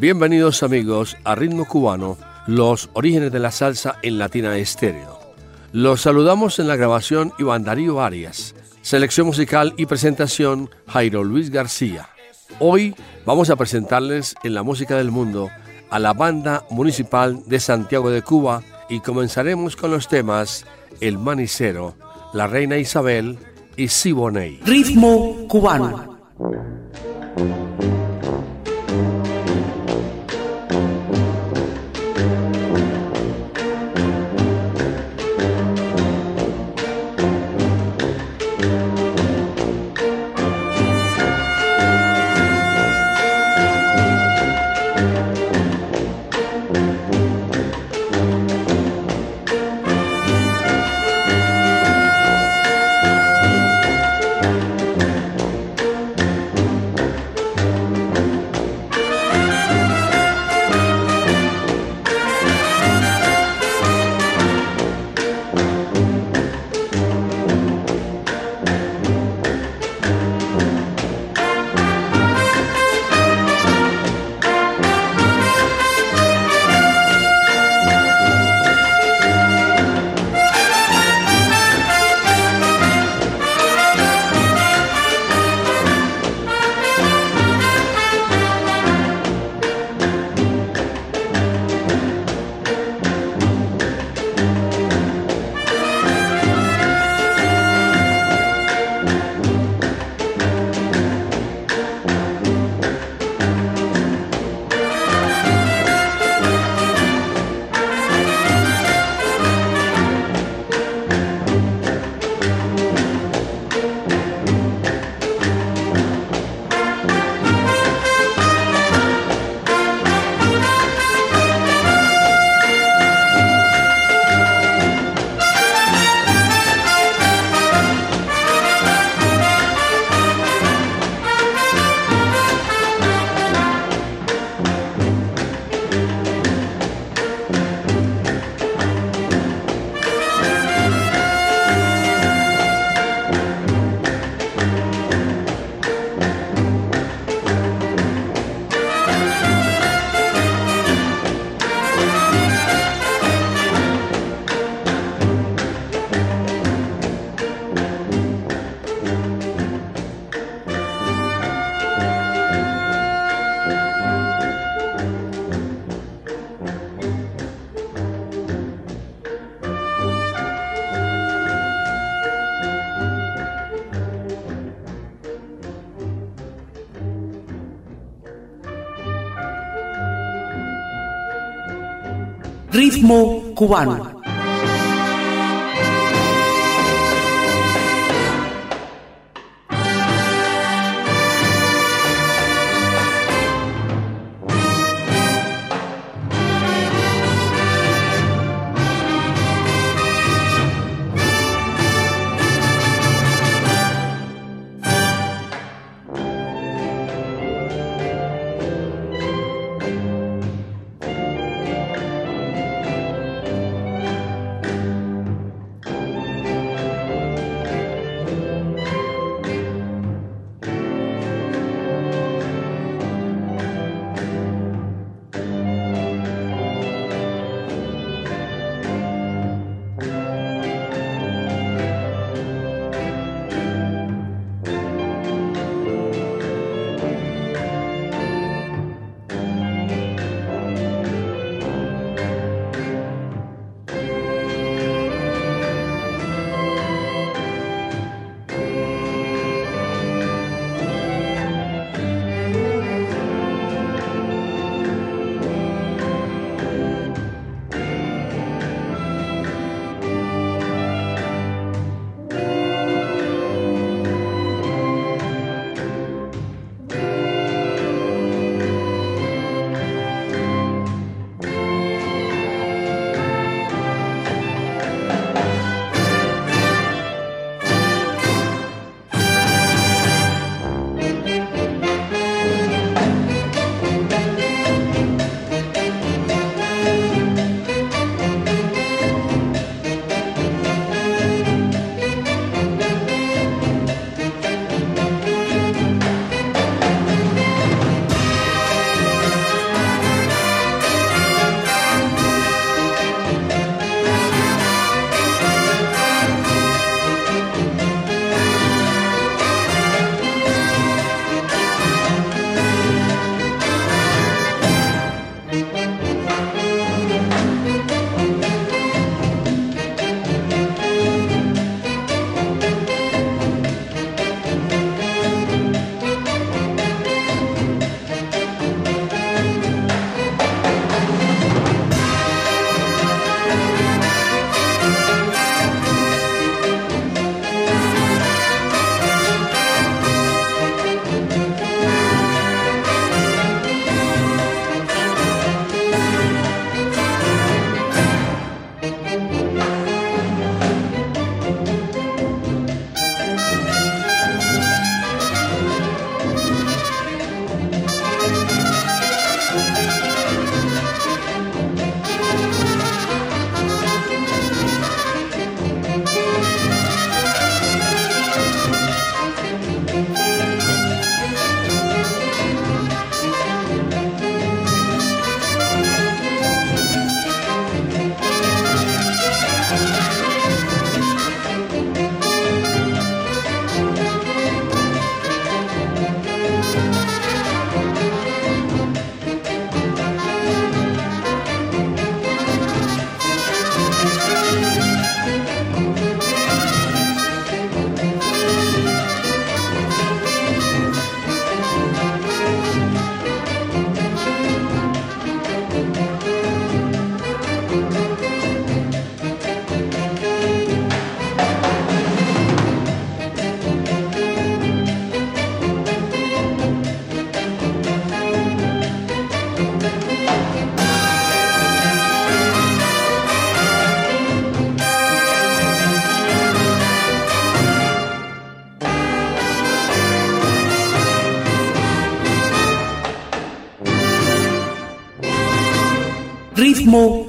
Bienvenidos amigos a Ritmo Cubano, los orígenes de la salsa en Latina Estéreo. Los saludamos en la grabación Iván Darío Arias, selección musical y presentación Jairo Luis García. Hoy vamos a presentarles en la música del mundo a la banda municipal de Santiago de Cuba y comenzaremos con los temas El Manicero, La Reina Isabel y Siboney. Ritmo cubano. Ritmo cubano.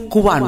kuwan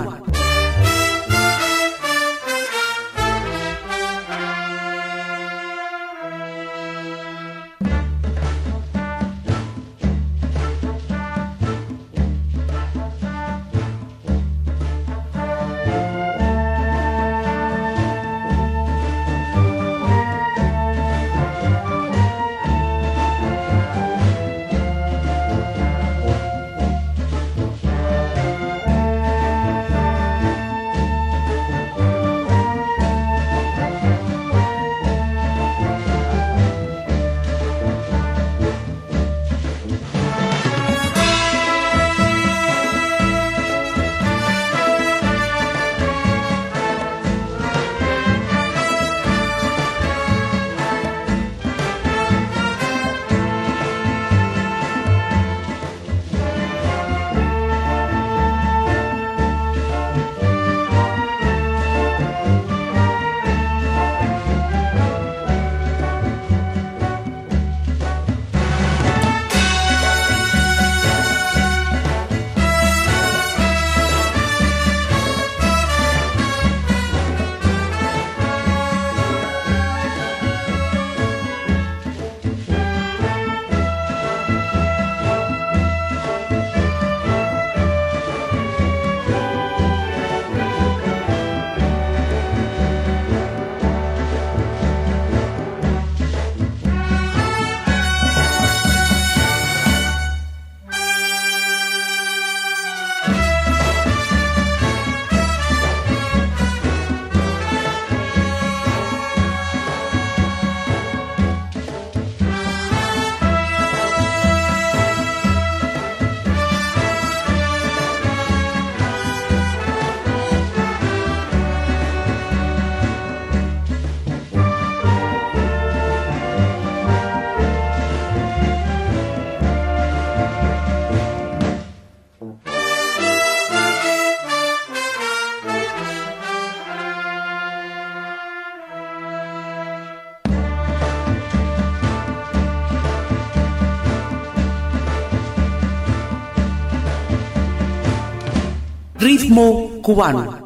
cubano.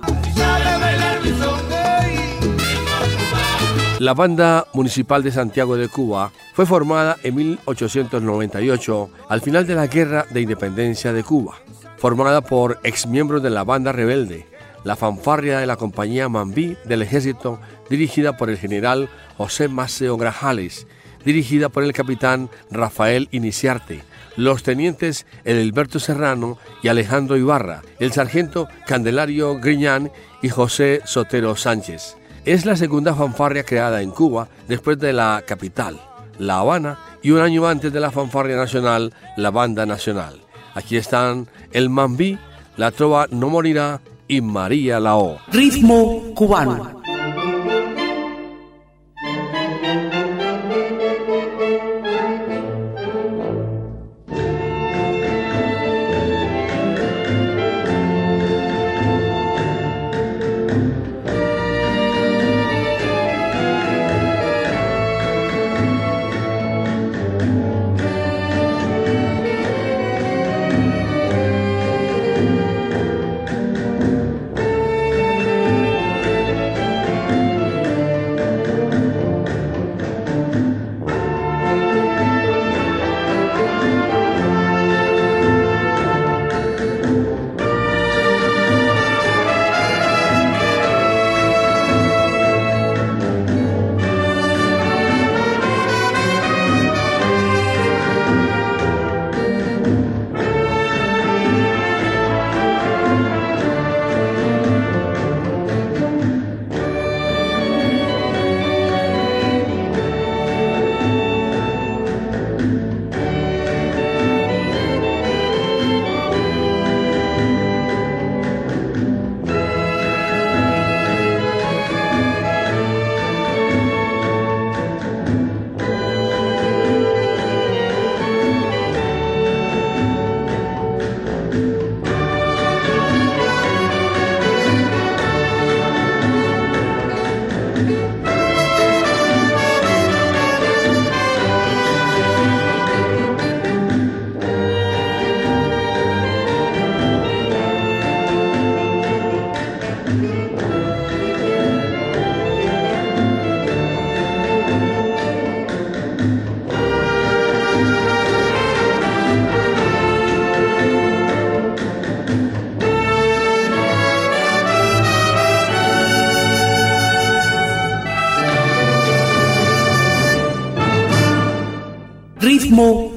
La banda municipal de Santiago de Cuba fue formada en 1898 al final de la Guerra de Independencia de Cuba, formada por exmiembros de la banda rebelde, la fanfarria de la compañía Mambí del ejército dirigida por el general José Maceo Grajales, dirigida por el capitán Rafael Iniciarte, los tenientes Edelberto Serrano y Alejandro Ibarra, el sargento Candelario Griñán y José Sotero Sánchez. Es la segunda fanfarria creada en Cuba después de la capital, La Habana, y un año antes de la fanfarria nacional, la Banda Nacional. Aquí están El Mambí, La Trova No Morirá y María Lao. Ritmo cubano.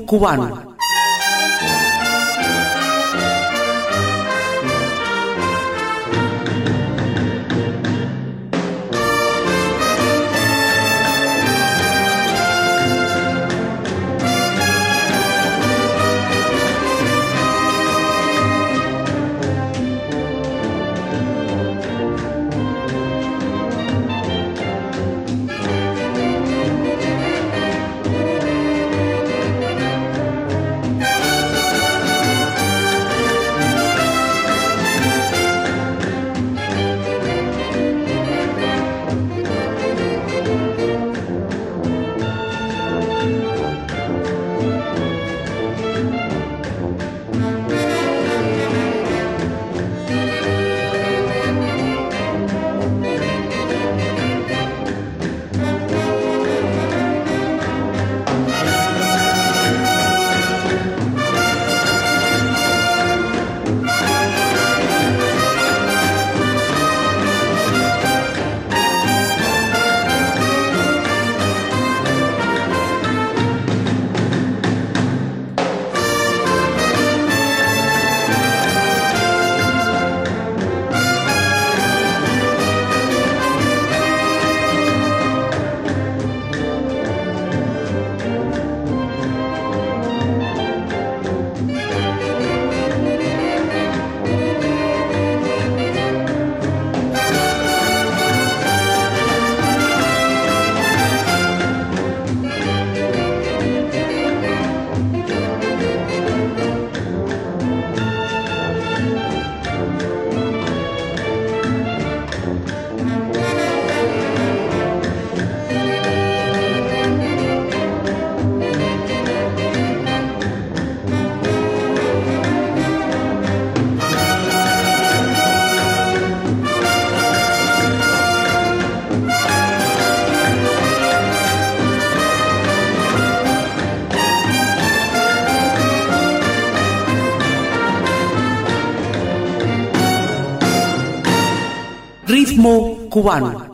kuwan cubano.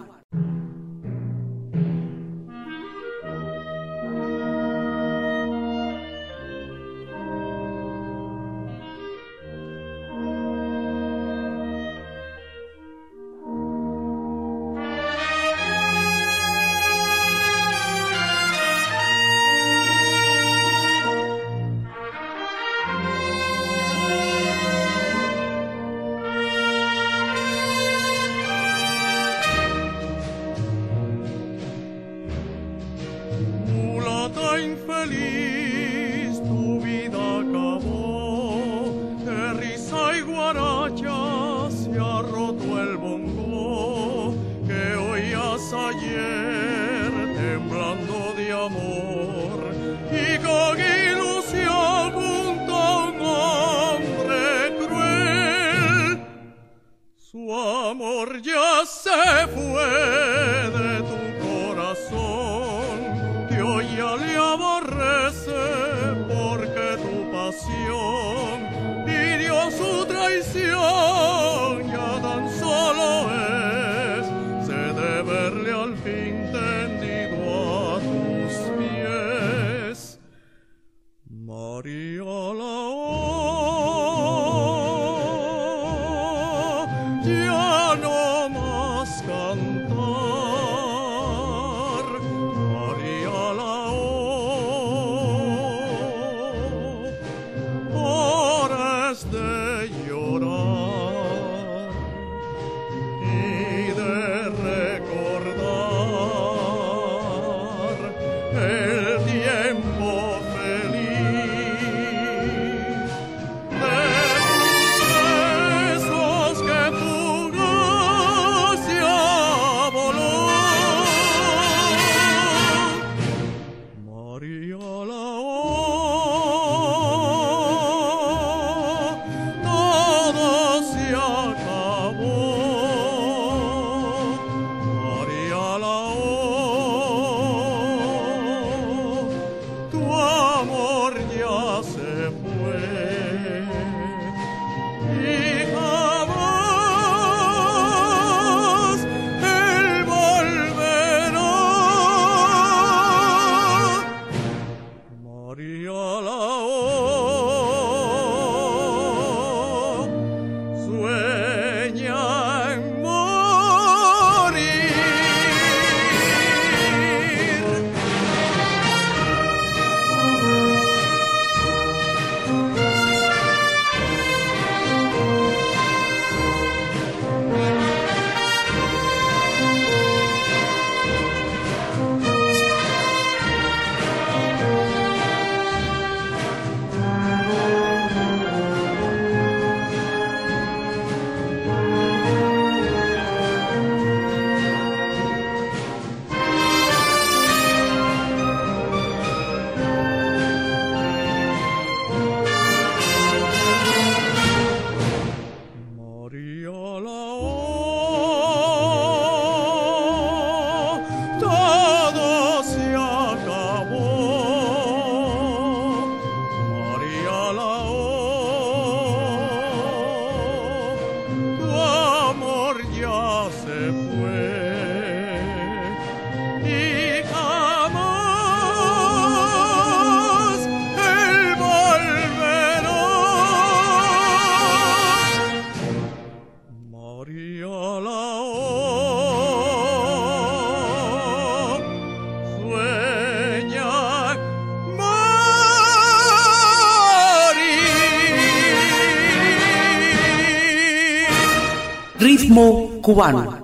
Cubano.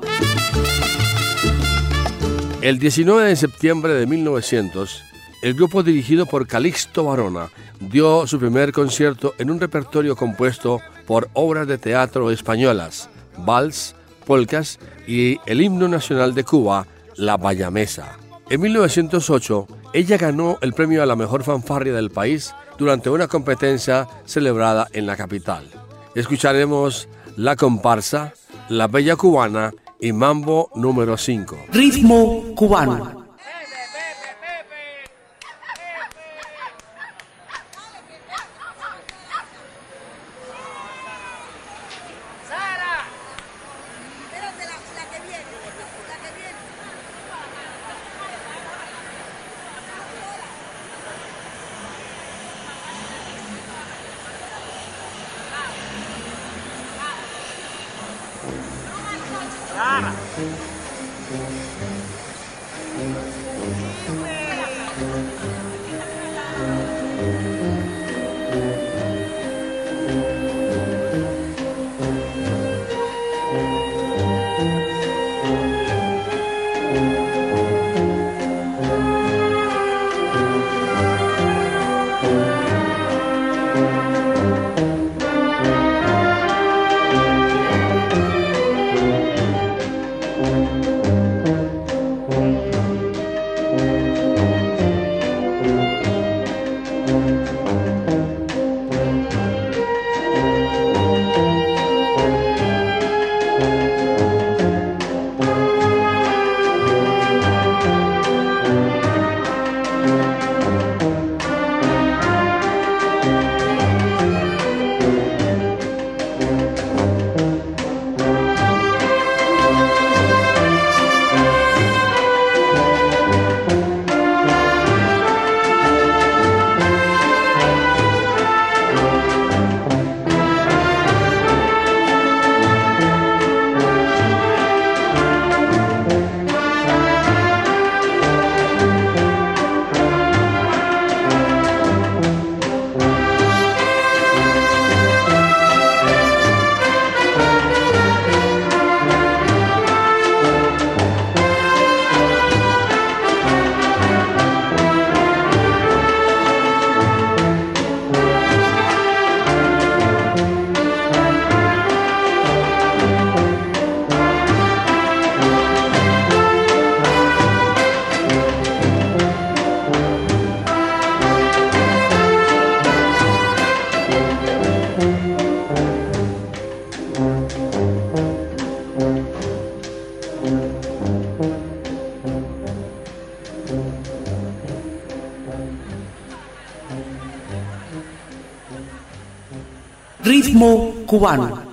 El 19 de septiembre de 1900, el grupo dirigido por Calixto Barona dio su primer concierto en un repertorio compuesto por obras de teatro españolas, vals, polcas y el himno nacional de Cuba, la Bayamesa. En 1908, ella ganó el premio a la mejor fanfarria del país durante una competencia celebrada en la capital. Escucharemos la comparsa la Bella Cubana y Mambo número 5. Ritmo cubano. Ritmo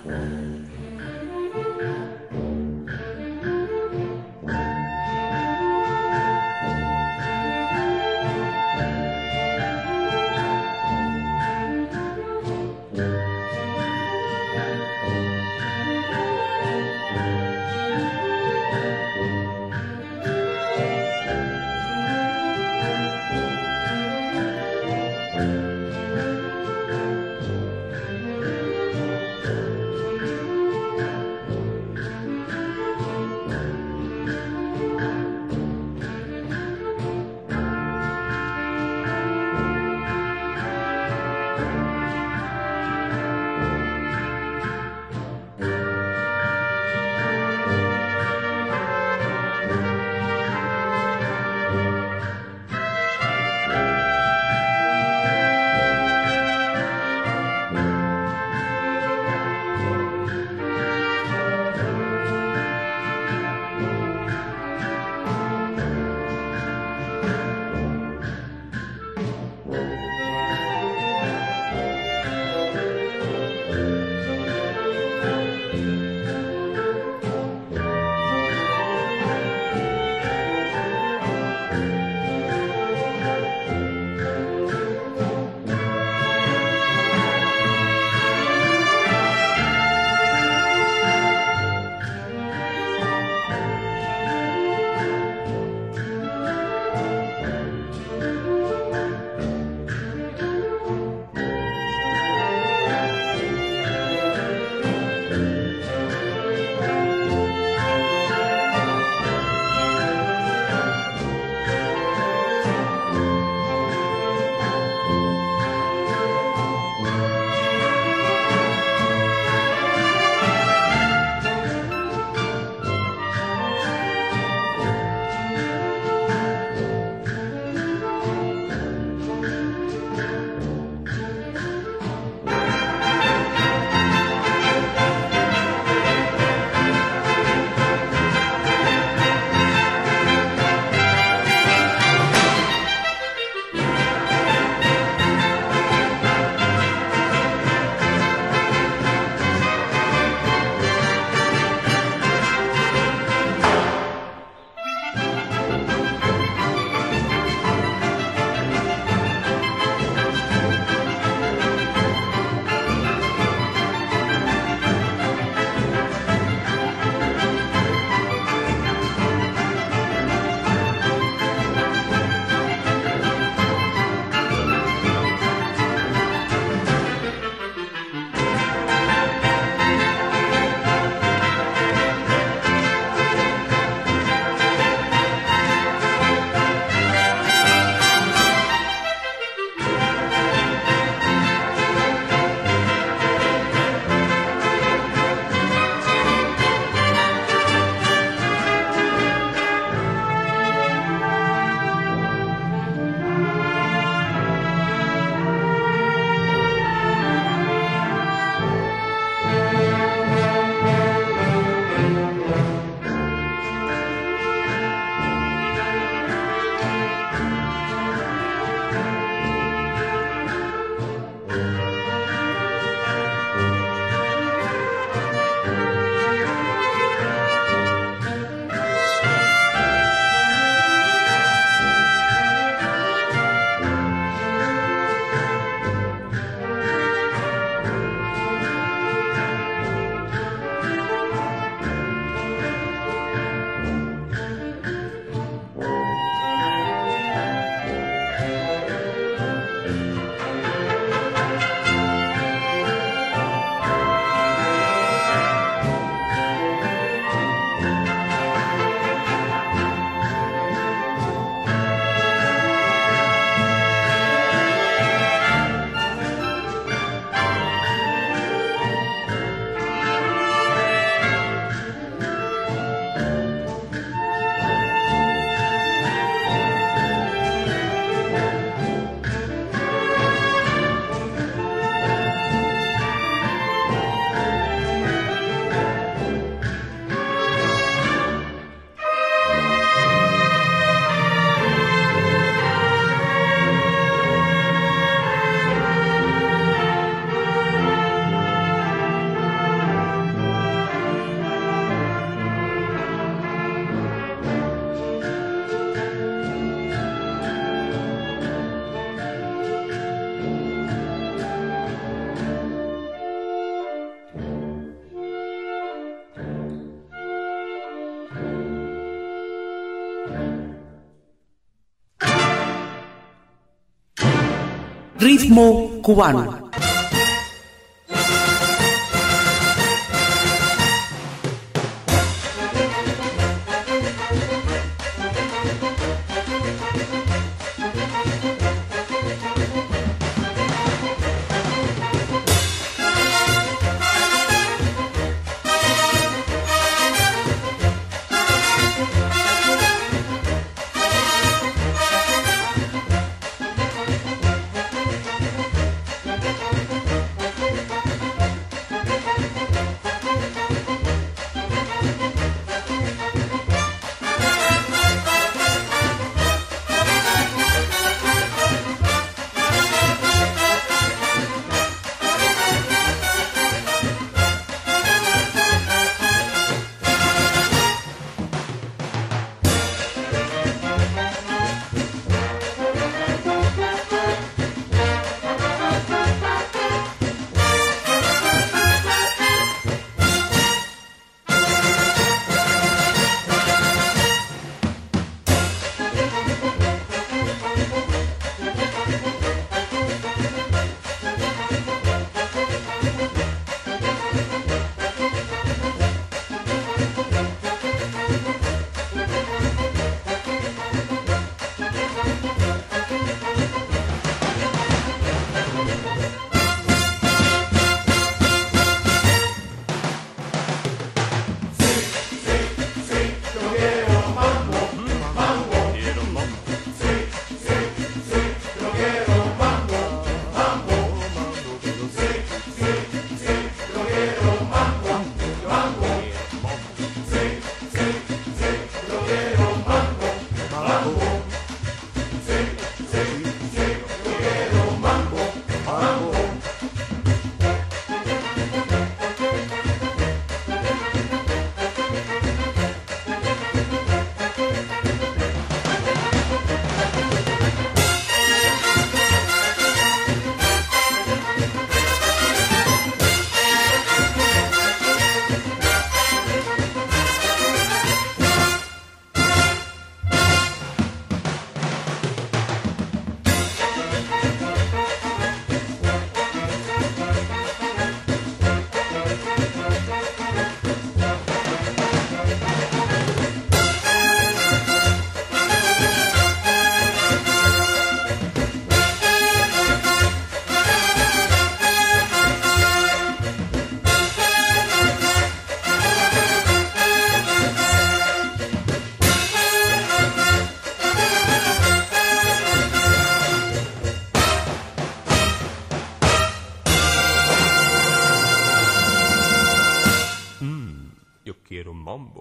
Ilmoo Kubaanoo.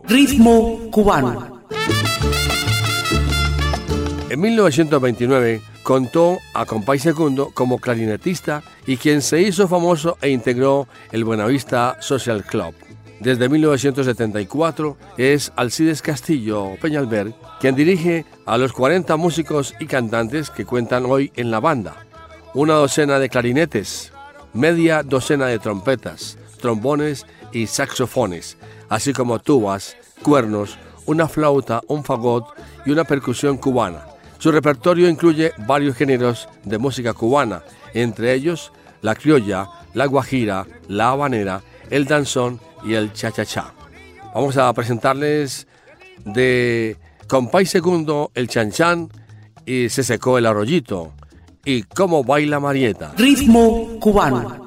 Ritmo cubano. En 1929 contó a Compay Segundo como clarinetista y quien se hizo famoso e integró el Buenavista Social Club. Desde 1974 es Alcides Castillo Peñalver quien dirige a los 40 músicos y cantantes que cuentan hoy en la banda. Una docena de clarinetes, media docena de trompetas, trombones y saxofones, así como tubas, cuernos, una flauta, un fagot y una percusión cubana. Su repertorio incluye varios géneros de música cubana, entre ellos la criolla, la guajira, la habanera, el danzón y el cha-cha-cha. Vamos a presentarles de Compay Segundo, el chan chan y se secó el arroyito y cómo baila Marieta. Ritmo cubano.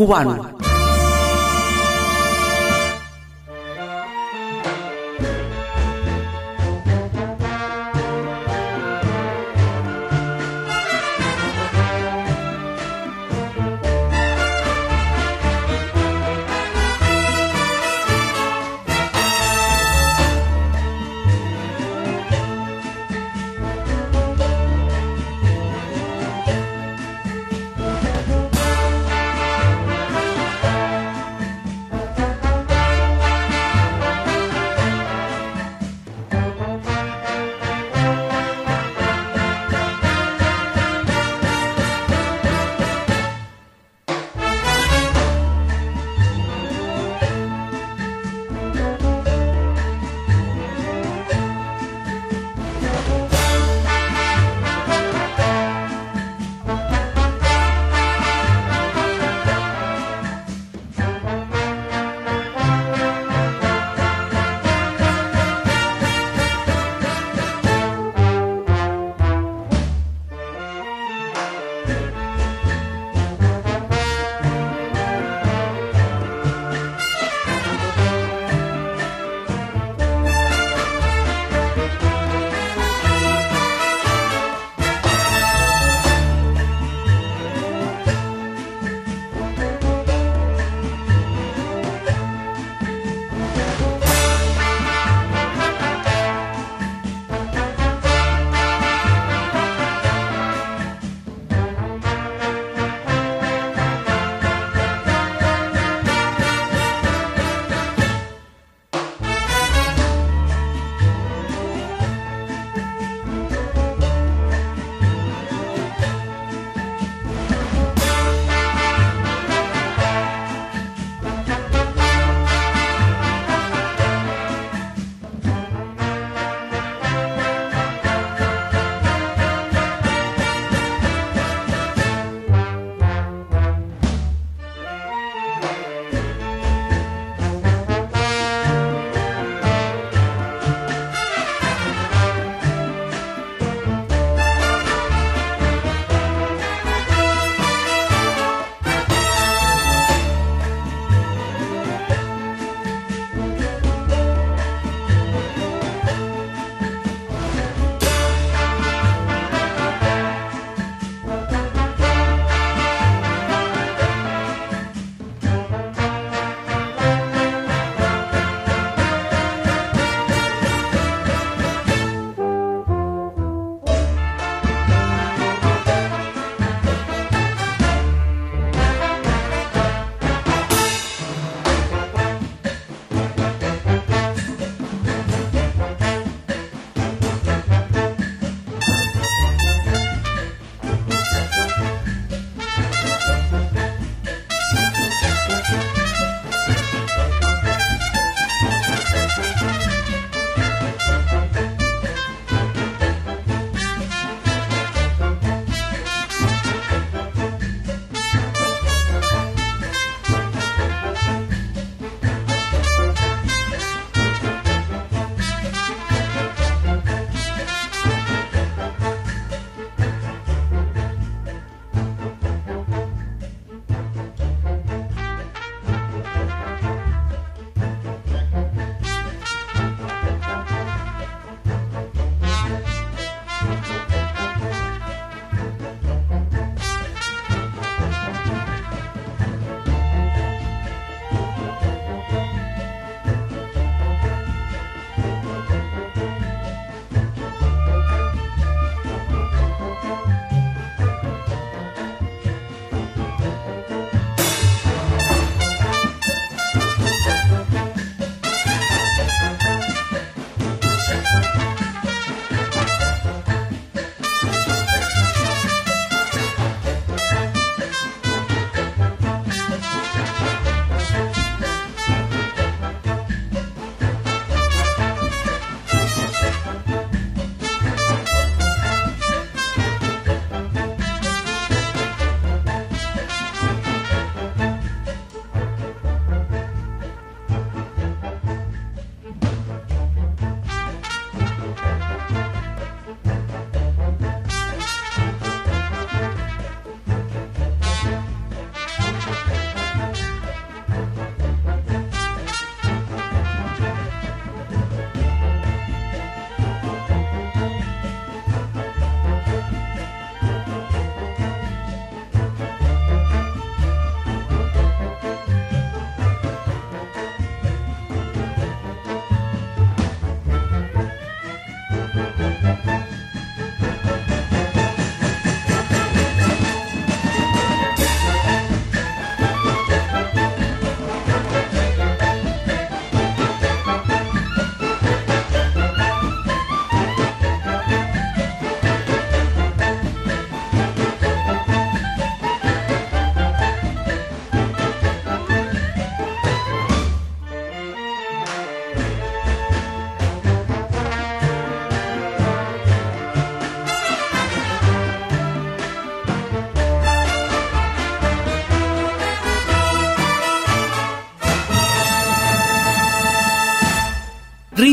cubano.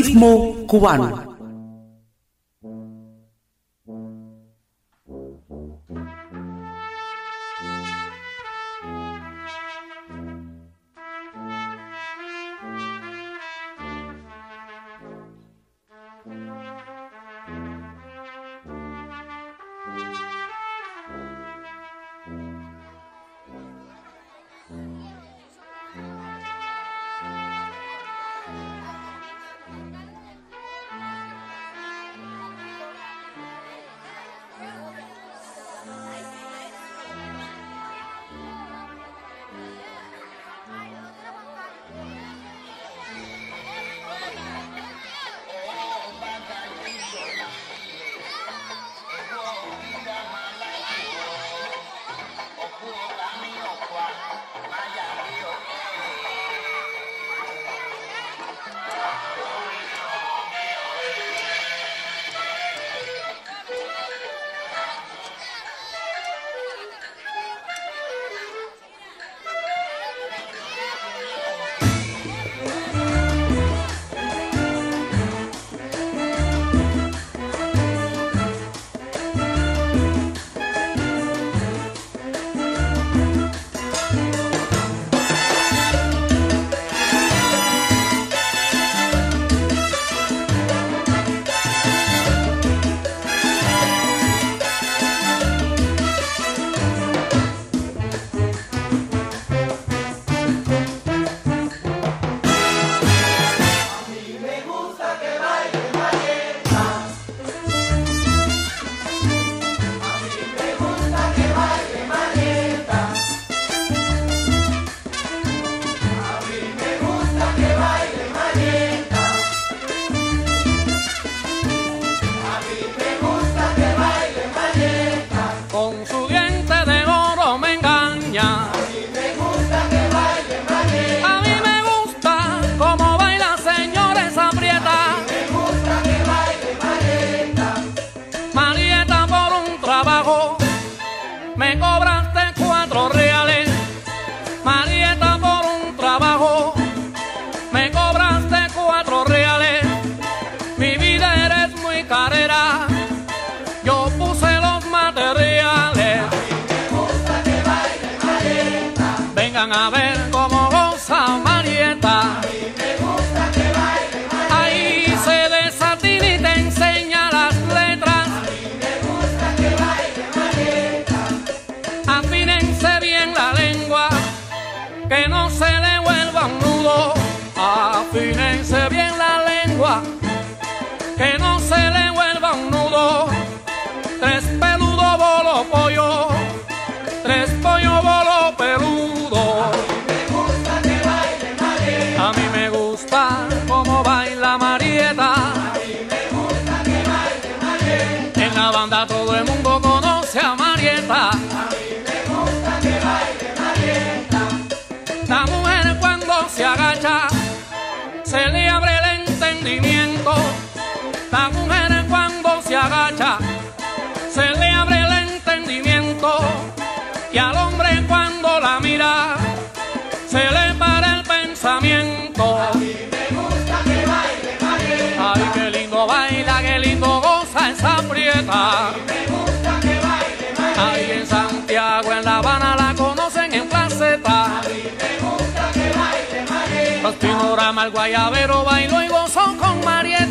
Ritmo cubano. Ritmo cubano. Panorama, el guayabero, bailo y gozo con Marieta.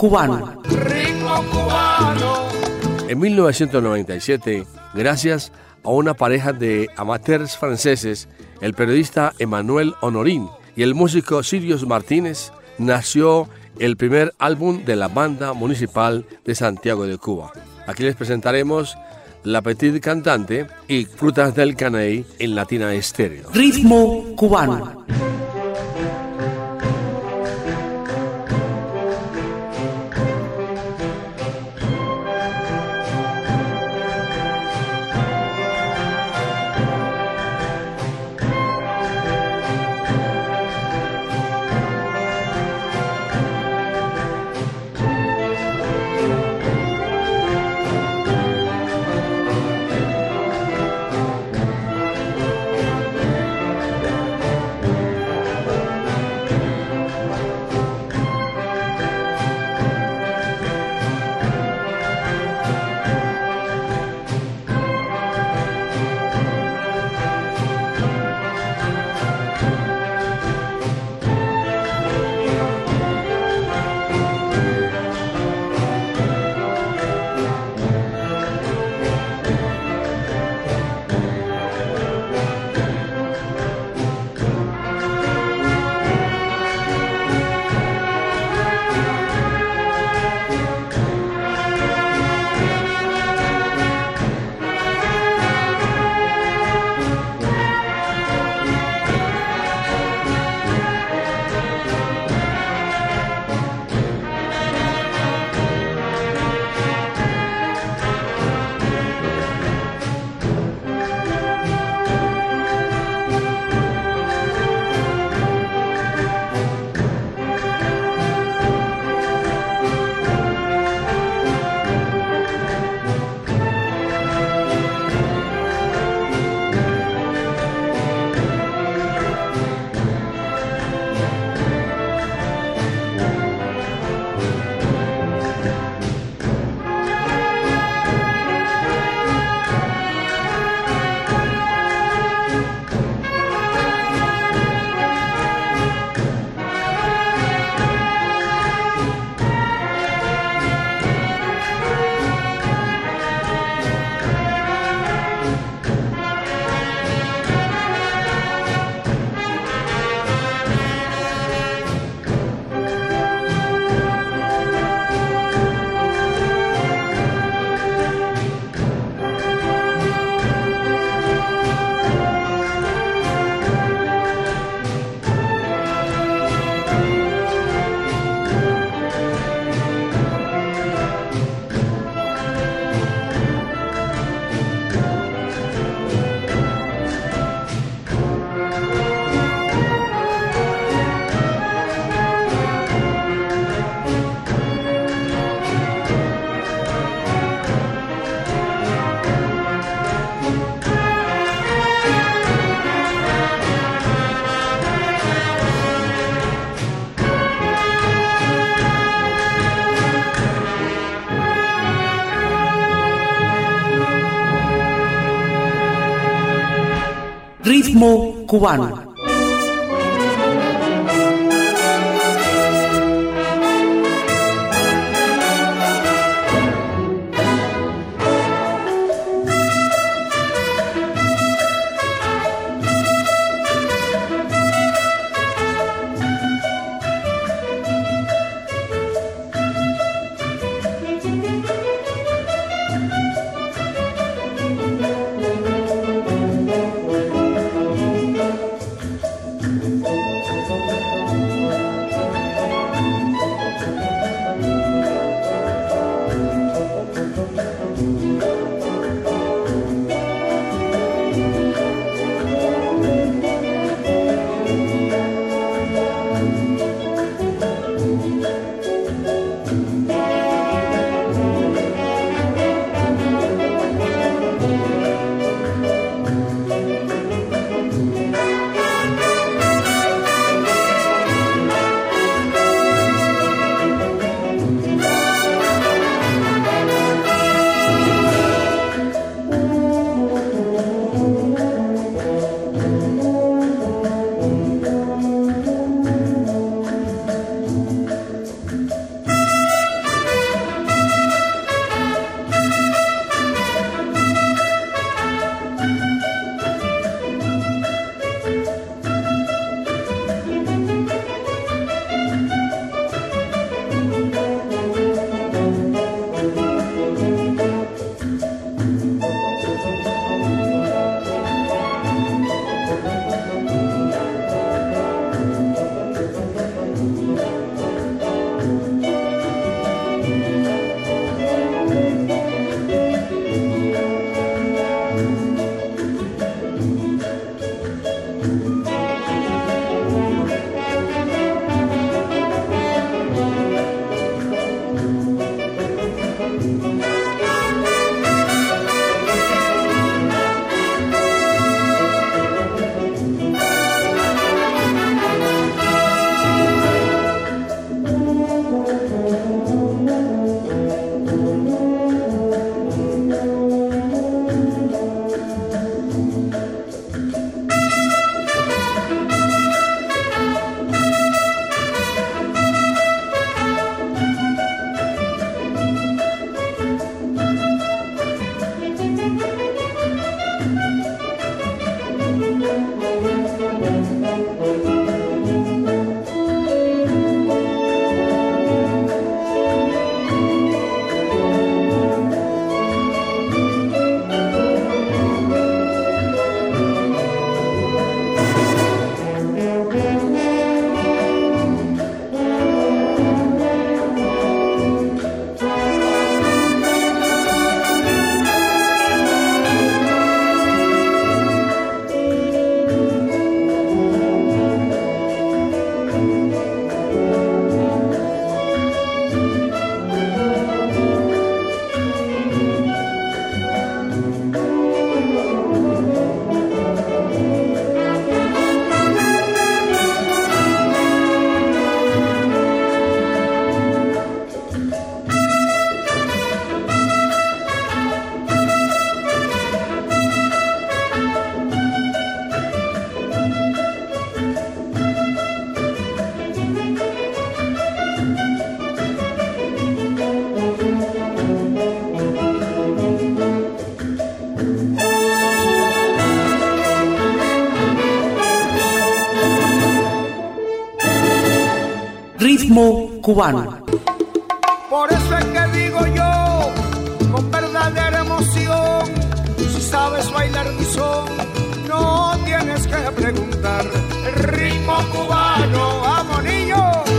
Cubano. Ritmo cubano. En 1997, gracias a una pareja de amateurs franceses, el periodista Emmanuel Honorín y el músico Sirius Martínez, nació el primer álbum de la banda municipal de Santiago de Cuba. Aquí les presentaremos La Petite Cantante y Frutas del Caney en Latina Estéreo. Ritmo cubano. Cubano. Cubano. Por eso es que digo yo, con verdadera emoción, si sabes bailar mi son, no tienes que preguntar. El ritmo cubano, vamos niño.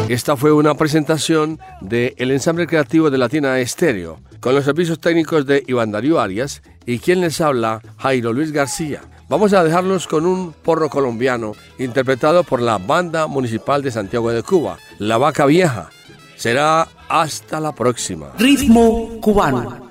Esta fue una presentación del el ensamble creativo de Latina Estéreo, con los servicios técnicos de Iván Darío Arias y quien les habla, Jairo Luis García. Vamos a dejarlos con un porro colombiano interpretado por la Banda Municipal de Santiago de Cuba, La Vaca Vieja. Será hasta la próxima. Ritmo cubano.